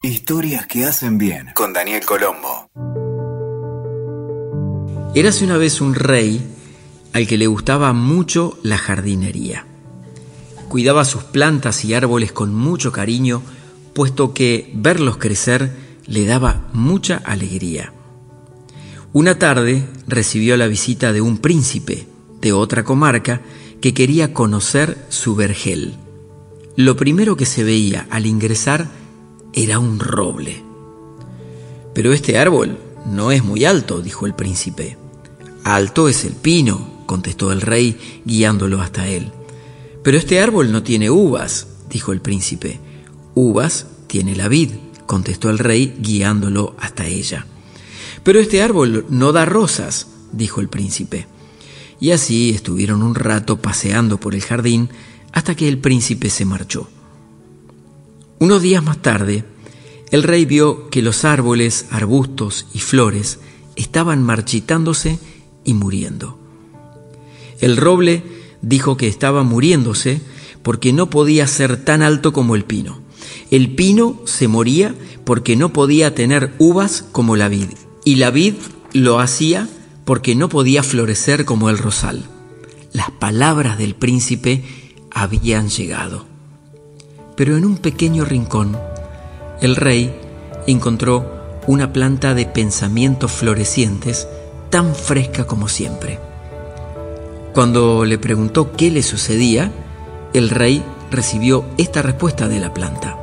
Historias que hacen bien con Daniel Colombo. Érase una vez un rey al que le gustaba mucho la jardinería. Cuidaba sus plantas y árboles con mucho cariño, puesto que verlos crecer le daba mucha alegría. Una tarde recibió la visita de un príncipe de otra comarca que quería conocer su vergel. Lo primero que se veía al ingresar era un roble. Pero este árbol no es muy alto, dijo el príncipe. Alto es el pino, contestó el rey, guiándolo hasta él. Pero este árbol no tiene uvas, dijo el príncipe. Uvas tiene la vid, contestó el rey, guiándolo hasta ella. Pero este árbol no da rosas, dijo el príncipe. Y así estuvieron un rato paseando por el jardín hasta que el príncipe se marchó. Unos días más tarde, el rey vio que los árboles, arbustos y flores estaban marchitándose y muriendo. El roble dijo que estaba muriéndose porque no podía ser tan alto como el pino. El pino se moría porque no podía tener uvas como la vid, y la vid lo hacía porque no podía florecer como el rosal. Las palabras del príncipe habían llegado pero en un pequeño rincón, el rey encontró una planta de pensamientos florecientes tan fresca como siempre. Cuando le preguntó qué le sucedía, el rey recibió esta respuesta de la planta.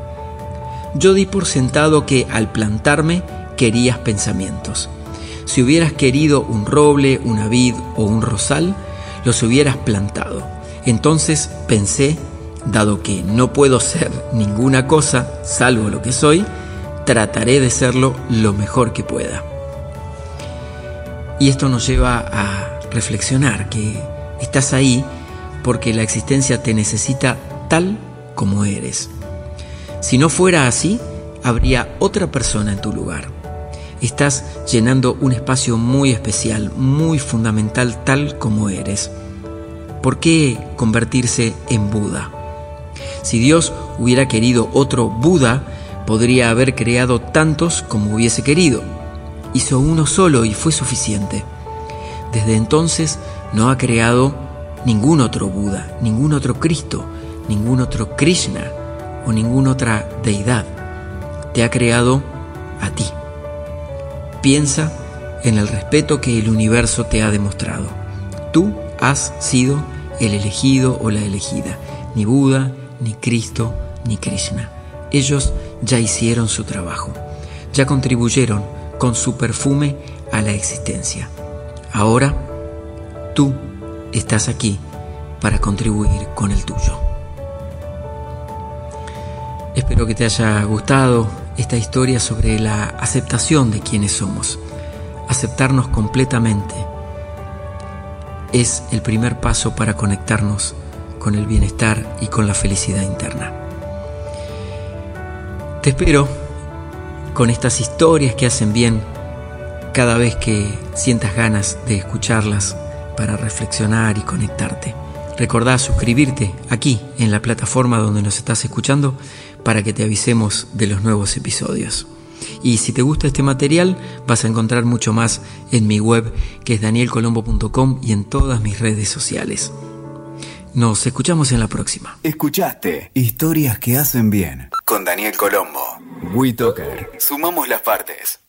Yo di por sentado que al plantarme querías pensamientos. Si hubieras querido un roble, una vid o un rosal, los hubieras plantado. Entonces pensé Dado que no puedo ser ninguna cosa salvo lo que soy, trataré de serlo lo mejor que pueda. Y esto nos lleva a reflexionar que estás ahí porque la existencia te necesita tal como eres. Si no fuera así, habría otra persona en tu lugar. Estás llenando un espacio muy especial, muy fundamental tal como eres. ¿Por qué convertirse en Buda? Si Dios hubiera querido otro Buda, podría haber creado tantos como hubiese querido. Hizo uno solo y fue suficiente. Desde entonces no ha creado ningún otro Buda, ningún otro Cristo, ningún otro Krishna o ninguna otra deidad. Te ha creado a ti. Piensa en el respeto que el universo te ha demostrado. Tú has sido el elegido o la elegida, ni Buda, ni Cristo, ni Krishna. Ellos ya hicieron su trabajo, ya contribuyeron con su perfume a la existencia. Ahora tú estás aquí para contribuir con el tuyo. Espero que te haya gustado esta historia sobre la aceptación de quienes somos. Aceptarnos completamente es el primer paso para conectarnos con el bienestar y con la felicidad interna. Te espero con estas historias que hacen bien cada vez que sientas ganas de escucharlas para reflexionar y conectarte. Recordá suscribirte aquí en la plataforma donde nos estás escuchando para que te avisemos de los nuevos episodios. Y si te gusta este material, vas a encontrar mucho más en mi web que es danielcolombo.com y en todas mis redes sociales. Nos escuchamos en la próxima. Escuchaste Historias que hacen bien con Daniel Colombo. WeToker. Sumamos las partes.